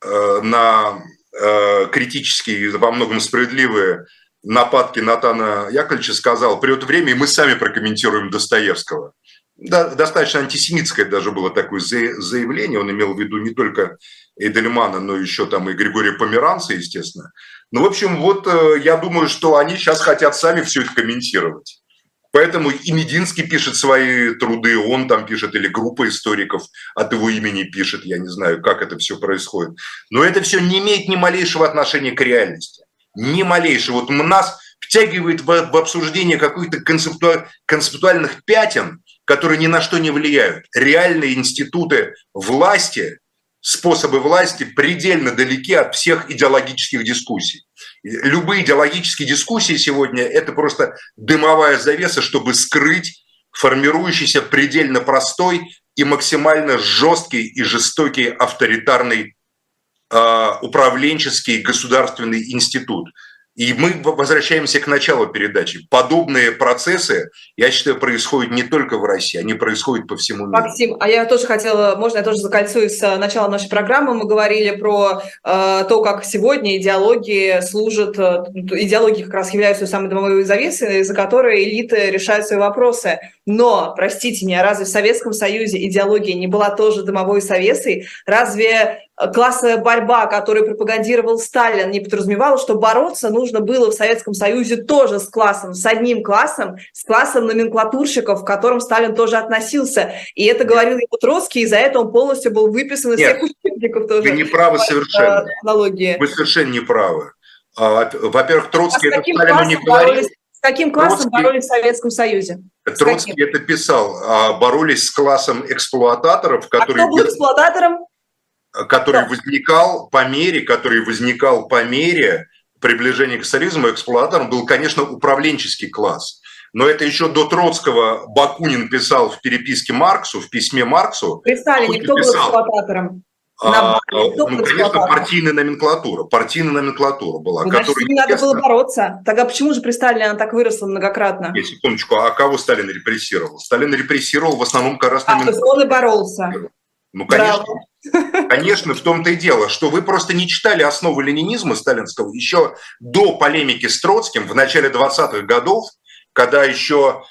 э, на э, критические, во многом справедливые нападки Натана Яковлевича, сказал, придет время, и мы сами прокомментируем Достоевского. Достаточно антисемитское даже было такое заявление. Он имел в виду не только Эйдельмана, но еще там и Григория Померанца, естественно. Ну, в общем, вот я думаю, что они сейчас хотят сами все это комментировать. Поэтому и Мединский пишет свои труды, он там пишет, или группа историков от его имени пишет, я не знаю, как это все происходит. Но это все не имеет ни малейшего отношения к реальности. Ни малейшего. Вот нас втягивает в, обсуждение каких-то концепту, концептуальных пятен, которые ни на что не влияют. Реальные институты власти, способы власти предельно далеки от всех идеологических дискуссий. Любые идеологические дискуссии сегодня – это просто дымовая завеса, чтобы скрыть формирующийся предельно простой и максимально жесткий и жестокий авторитарный э, управленческий государственный институт – и мы возвращаемся к началу передачи. Подобные процессы, я считаю, происходят не только в России, они происходят по всему миру. Максим, а я тоже хотела, можно я тоже закольцуюсь с начала нашей программы, мы говорили про э, то, как сегодня идеологии служат, э, идеологии как раз являются самой домовой завесой, из-за которой элиты решают свои вопросы. Но, простите меня, разве в Советском Союзе идеология не была тоже домовой завесой? Разве классовая борьба, которую пропагандировал Сталин, не подразумевала, что бороться нужно было в Советском Союзе тоже с классом, с одним классом, с классом номенклатурщиков, к которым Сталин тоже относился. И это говорил его Троцкий, и за это он полностью был выписан из Нет, всех учебников тоже. Вы не правы совершенно. Аналогии. Вы совершенно не правы. А, во-первых, Троцкий а это Сталину не говорил. Каким классом Троцкий, боролись в Советском Союзе? Троцкий это писал. А, боролись с классом эксплуататоров, которые... А кто был эксплуататором? который да. возникал по мере, который возникал по мере приближения к социализму, эксплуататором был, конечно, управленческий класс. Но это еще до Троцкого Бакунин писал в переписке Марксу, в письме Марксу. При Сталине кто был эксплуататором? А, ну, конечно, партийная номенклатура. Партийная номентатура была. Ну, с ней надо было бороться. Тогда почему же при Сталине она так выросла многократно? Нет, секундочку, а кого Сталин репрессировал? Сталин репрессировал в основном как раз а, есть он и боролся. Ну, конечно. Браво. Конечно, в том-то и дело, что вы просто не читали основы ленинизма сталинского еще до полемики с Троцким в начале 20-х годов, когда еще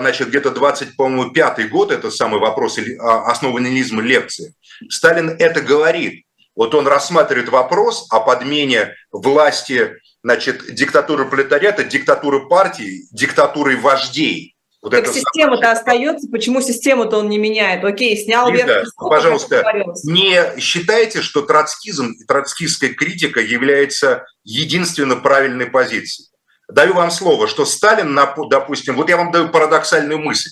значит, где-то 25 год, это самый вопрос а, основы ленинизма лекции, Сталин это говорит. Вот он рассматривает вопрос о подмене власти, значит, диктатуры пролетариата, диктатуры партии, диктатурой вождей. Вот так система-то самое... остается, почему систему-то он не меняет? Окей, снял Лиза, вверх. Пожалуйста, не считайте, что троцкизм и троцкистская критика является единственно правильной позицией. Даю вам слово, что Сталин, допустим, вот я вам даю парадоксальную мысль.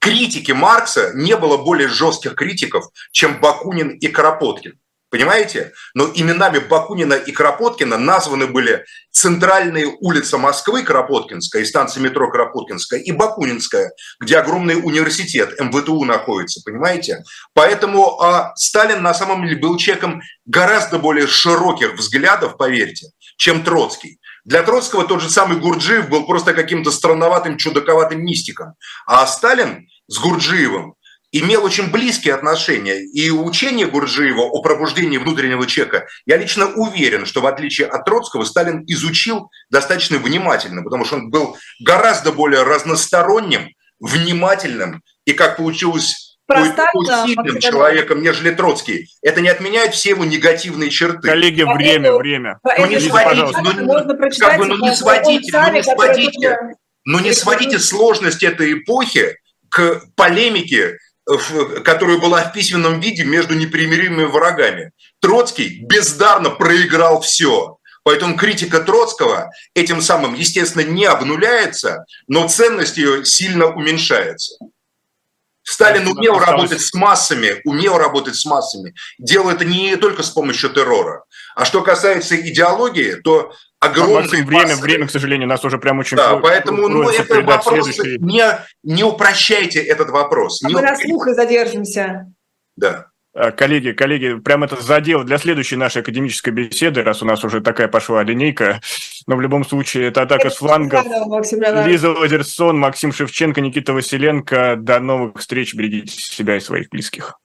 Критики Маркса не было более жестких критиков, чем Бакунин и Кропоткин. Понимаете? Но именами Бакунина и Кропоткина названы были центральные улицы Москвы, Кропоткинская, и станция метро Кропоткинская, и Бакунинская, где огромный университет, МВТУ находится, понимаете? Поэтому а, Сталин на самом деле был человеком гораздо более широких взглядов, поверьте, чем Троцкий. Для Троцкого тот же самый Гурджиев был просто каким-то странноватым, чудаковатым мистиком. А Сталин с Гурджиевым имел очень близкие отношения. И учение Гурджиева о пробуждении внутреннего человека, я лично уверен, что в отличие от Троцкого, Сталин изучил достаточно внимательно, потому что он был гораздо более разносторонним, внимательным и как получилось сильным человеком, нежели Троцкий. Это не отменяет все его негативные черты. Коллеги, время, время. Ну не сводите, ну, как бы, ну не сводите, ну не сводите, ну не сводите сложность этой эпохи к полемике, которая была в письменном виде между непримиримыми врагами. Троцкий бездарно проиграл все. Поэтому критика Троцкого этим самым, естественно, не обнуляется, но ценность ее сильно уменьшается. Сталин умел работать с массами, умел работать с массами. Делал это не только с помощью террора. А что касается идеологии, то огромное время, массы... время, к сожалению, нас уже прям очень... Да, поэтому ну, это вопрос, следующий... не, не упрощайте этот вопрос. А не мы на слух и задержимся. Да. А, коллеги, коллеги, прям это задел для следующей нашей академической беседы, раз у нас уже такая пошла линейка. Но в любом случае, это атака с флангов. Лиза Лазерсон, Максим Шевченко, Никита Василенко. До новых встреч. Берегите себя и своих близких.